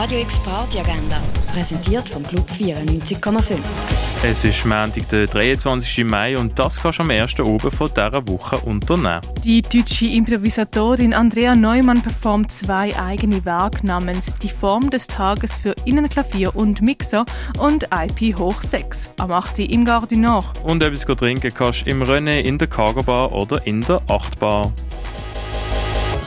Radio X Party Agenda, präsentiert vom Club 94,5. Es ist Montag, der 23. Mai und das kannst du am ersten oben von dieser Woche unternehmen. Die deutsche Improvisatorin Andrea Neumann performt zwei eigene Werke namens Die Form des Tages für Innenklavier und Mixer und IP hoch 6 am 8. im Garde Nord. Und etwas trinken kannst du im René, in der Cargo Bar oder in der Achtbar.